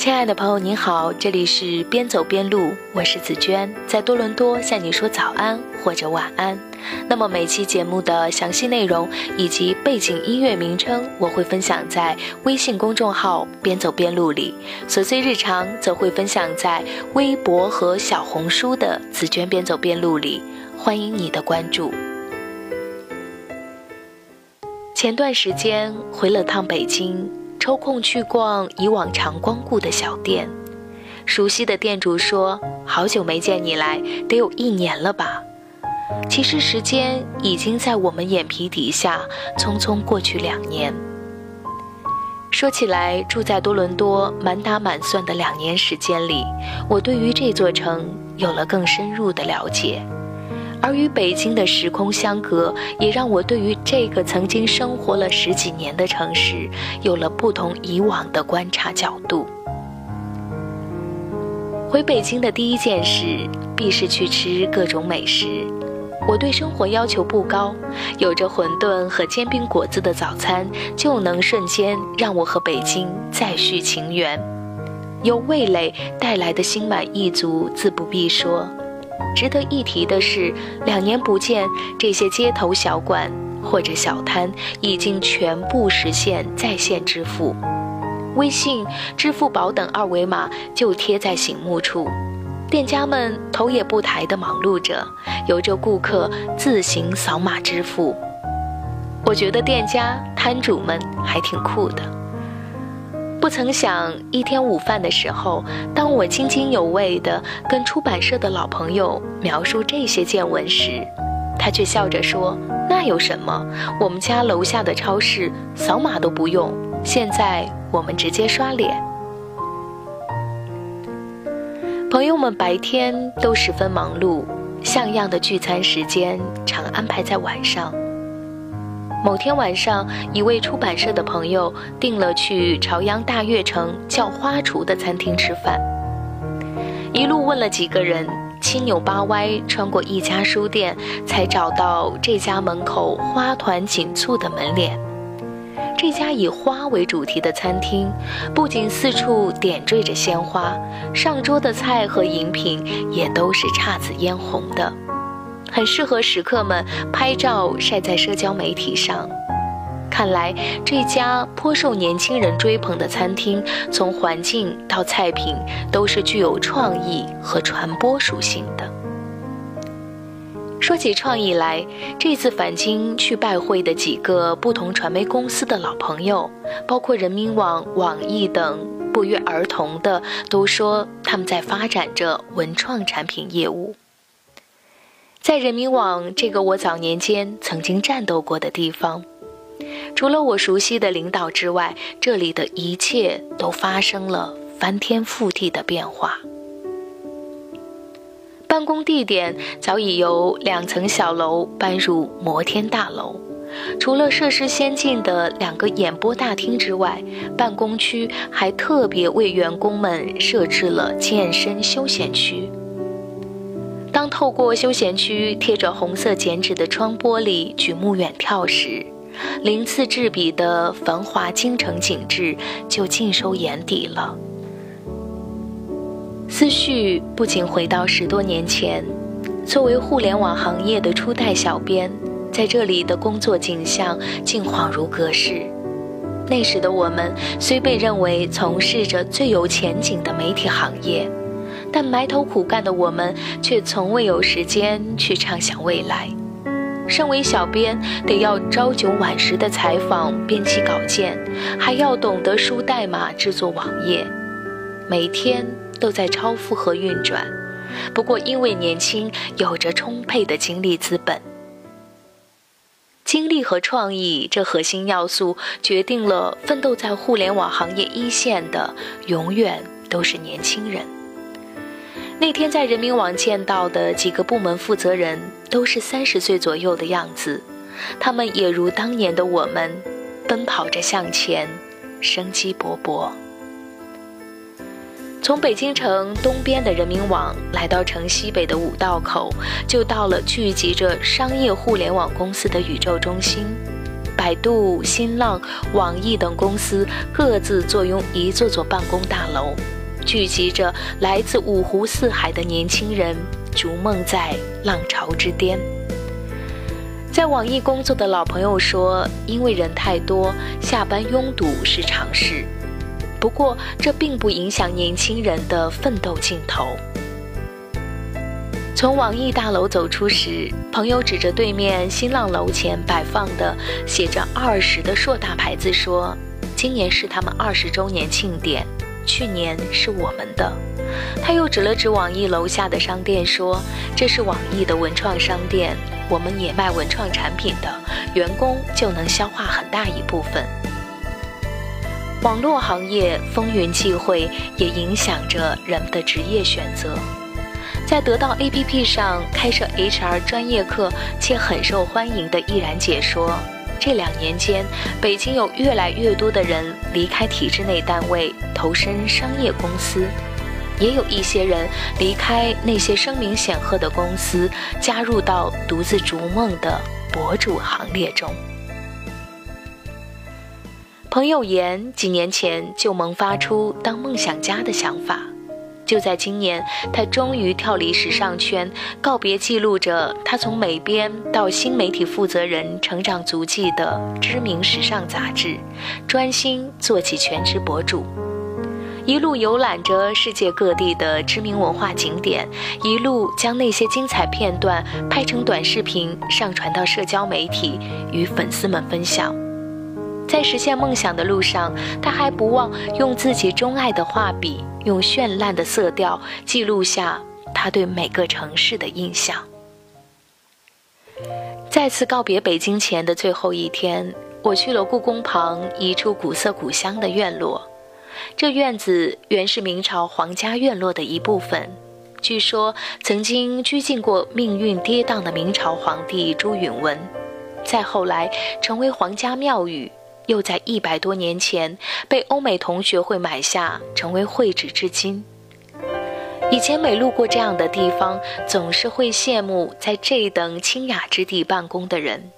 亲爱的朋友，您好，这里是边走边录，我是紫娟，在多伦多向你说早安或者晚安。那么每期节目的详细内容以及背景音乐名称，我会分享在微信公众号“边走边录”里；琐碎日常则会分享在微博和小红书的“紫娟边走边录”里。欢迎你的关注。前段时间回了趟北京。抽空去逛以往常光顾的小店，熟悉的店主说：“好久没见你来，得有一年了吧？”其实时间已经在我们眼皮底下匆匆过去两年。说起来，住在多伦多满打满算的两年时间里，我对于这座城有了更深入的了解。而与北京的时空相隔，也让我对于这个曾经生活了十几年的城市，有了不同以往的观察角度。回北京的第一件事，必是去吃各种美食。我对生活要求不高，有着馄饨和煎饼果子的早餐，就能瞬间让我和北京再续情缘。有味蕾带来的心满意足，自不必说。值得一提的是，两年不见，这些街头小馆或者小摊已经全部实现在线支付，微信、支付宝等二维码就贴在醒目处，店家们头也不抬地忙碌着，由着顾客自行扫码支付。我觉得店家摊主们还挺酷的。不曾想，一天午饭的时候，当我津津有味地跟出版社的老朋友描述这些见闻时，他却笑着说：“那有什么？我们家楼下的超市扫码都不用，现在我们直接刷脸。”朋友们白天都十分忙碌，像样的聚餐时间常安排在晚上。某天晚上，一位出版社的朋友订了去朝阳大悦城叫花厨的餐厅吃饭。一路问了几个人，七扭八歪穿过一家书店，才找到这家门口花团锦簇的门脸。这家以花为主题的餐厅，不仅四处点缀着鲜花，上桌的菜和饮品也都是姹紫嫣红的。很适合食客们拍照晒在社交媒体上。看来这家颇受年轻人追捧的餐厅，从环境到菜品都是具有创意和传播属性的。说起创意来，这次返京去拜会的几个不同传媒公司的老朋友，包括人民网、网易等，不约而同的都说他们在发展着文创产品业务。在人民网这个我早年间曾经战斗过的地方，除了我熟悉的领导之外，这里的一切都发生了翻天覆地的变化。办公地点早已由两层小楼搬入摩天大楼，除了设施先进的两个演播大厅之外，办公区还特别为员工们设置了健身休闲区。透过休闲区贴着红色剪纸的窗玻璃举目远眺时，鳞次栉比的繁华京城景致就尽收眼底了。思绪不仅回到十多年前，作为互联网行业的初代小编，在这里的工作景象竟恍如隔世。那时的我们虽被认为从事着最有前景的媒体行业。但埋头苦干的我们，却从未有时间去畅想未来。身为小编，得要朝九晚十的采访、编辑稿件，还要懂得输代码、制作网页，每天都在超负荷运转。不过，因为年轻，有着充沛的精力资本，精力和创意这核心要素，决定了奋斗在互联网行业一线的，永远都是年轻人。那天在人民网见到的几个部门负责人都是三十岁左右的样子，他们也如当年的我们，奔跑着向前，生机勃勃。从北京城东边的人民网来到城西北的五道口，就到了聚集着商业互联网公司的宇宙中心。百度、新浪、网易等公司各自坐拥一座座办公大楼，聚集着来自五湖四海的年轻人，逐梦在浪潮之巅。在网易工作的老朋友说：“因为人太多，下班拥堵是常事。不过，这并不影响年轻人的奋斗劲头。”从网易大楼走出时，朋友指着对面新浪楼前摆放的写着“二十”的硕大牌子说：“今年是他们二十周年庆典，去年是我们的。”他又指了指网易楼下的商店说：“这是网易的文创商店。”我们也卖文创产品的员工就能消化很大一部分。网络行业风云际会，也影响着人们的职业选择。在得到 APP 上开设 HR 专业课且很受欢迎的易然解说，这两年间，北京有越来越多的人离开体制内单位，投身商业公司。也有一些人离开那些声名显赫的公司，加入到独自逐梦的博主行列中。朋友言，几年前就萌发出当梦想家的想法，就在今年，他终于跳离时尚圈，告别记录着他从美编到新媒体负责人成长足迹的知名时尚杂志，专心做起全职博主。一路游览着世界各地的知名文化景点，一路将那些精彩片段拍成短视频上传到社交媒体，与粉丝们分享。在实现梦想的路上，他还不忘用自己钟爱的画笔，用绚烂的色调记录下他对每个城市的印象。再次告别北京前的最后一天，我去了故宫旁一处古色古香的院落。这院子原是明朝皇家院落的一部分，据说曾经拘禁过命运跌宕的明朝皇帝朱允文，再后来成为皇家庙宇，又在一百多年前被欧美同学会买下，成为会址至今。以前每路过这样的地方，总是会羡慕在这等清雅之地办公的人。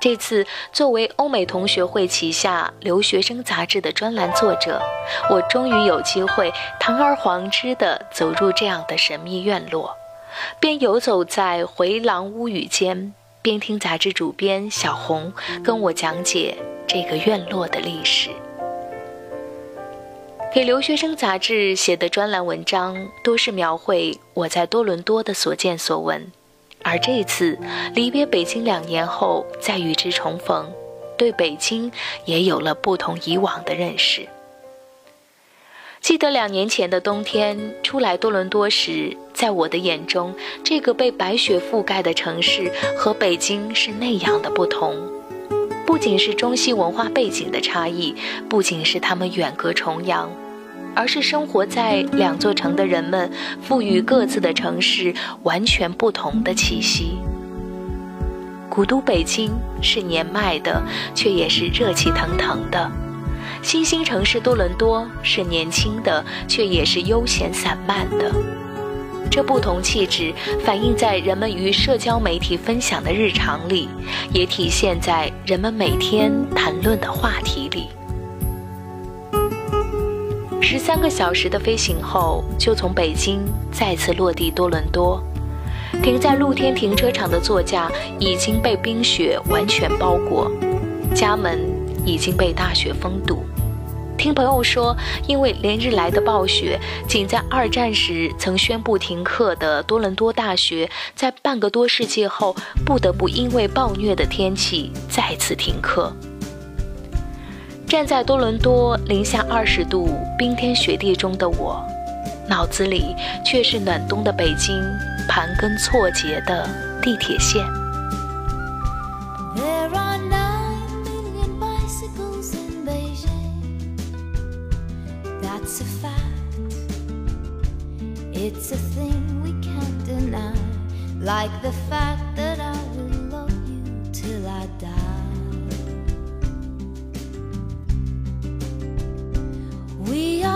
这次作为欧美同学会旗下留学生杂志的专栏作者，我终于有机会堂而皇之地走入这样的神秘院落，边游走在回廊屋宇间，边听杂志主编小红跟我讲解这个院落的历史。给留学生杂志写的专栏文章，多是描绘我在多伦多的所见所闻。而这次离别北京两年后再与之重逢，对北京也有了不同以往的认识。记得两年前的冬天初来多伦多时，在我的眼中，这个被白雪覆盖的城市和北京是那样的不同，不仅是中西文化背景的差异，不仅是他们远隔重洋。而是生活在两座城的人们，赋予各自的城市完全不同的气息。古都北京是年迈的，却也是热气腾腾的；新兴城市多伦多是年轻的，却也是悠闲散漫的。这不同气质反映在人们与社交媒体分享的日常里，也体现在人们每天谈论的话题里。十三个小时的飞行后，就从北京再次落地多伦多。停在露天停车场的座驾已经被冰雪完全包裹，家门已经被大雪封堵。听朋友说，因为连日来的暴雪，仅在二战时曾宣布停课的多伦多大学，在半个多世纪后，不得不因为暴虐的天气再次停课。站在多伦多零下二十度冰天雪地中的我，脑子里却是暖冬的北京盘根错节的地铁线。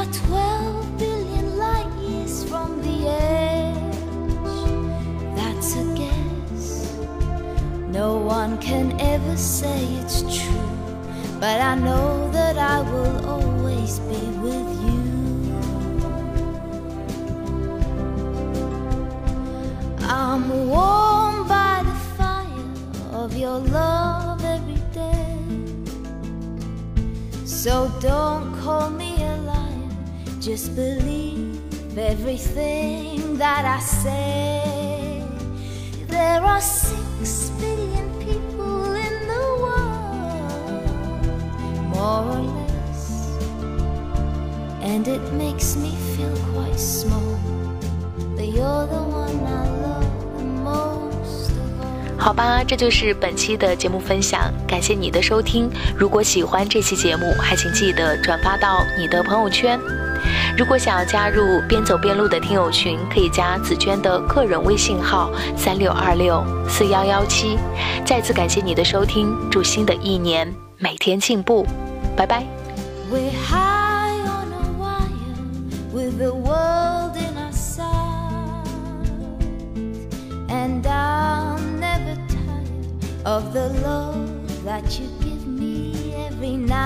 12 billion light years from the edge. That's a guess. No one can ever say it's true, but I know that I will always be with you. I'm warmed by the fire of your love every day. So don't call me just believe everything that I say. There are six billion people in the world, more or less, and it makes me feel quite small. But you're the one I love the most of all. 好吧，这就是本期的节目分享，感谢你的收听。如果喜欢这期节目，还请记得转发到你的朋友圈。如果想要加入边走边录的听友群，可以加紫娟的个人微信号三六二六四幺幺七。再次感谢你的收听，祝新的一年每天进步，拜拜。Of the love that you give me every night.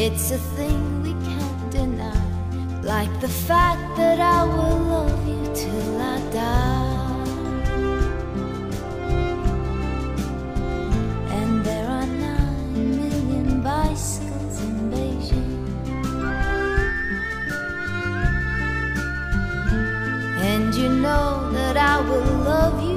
It's a thing we can't deny, like the fact that I will love you till I die. And there are nine million bicycles in Beijing. And you know that I will love you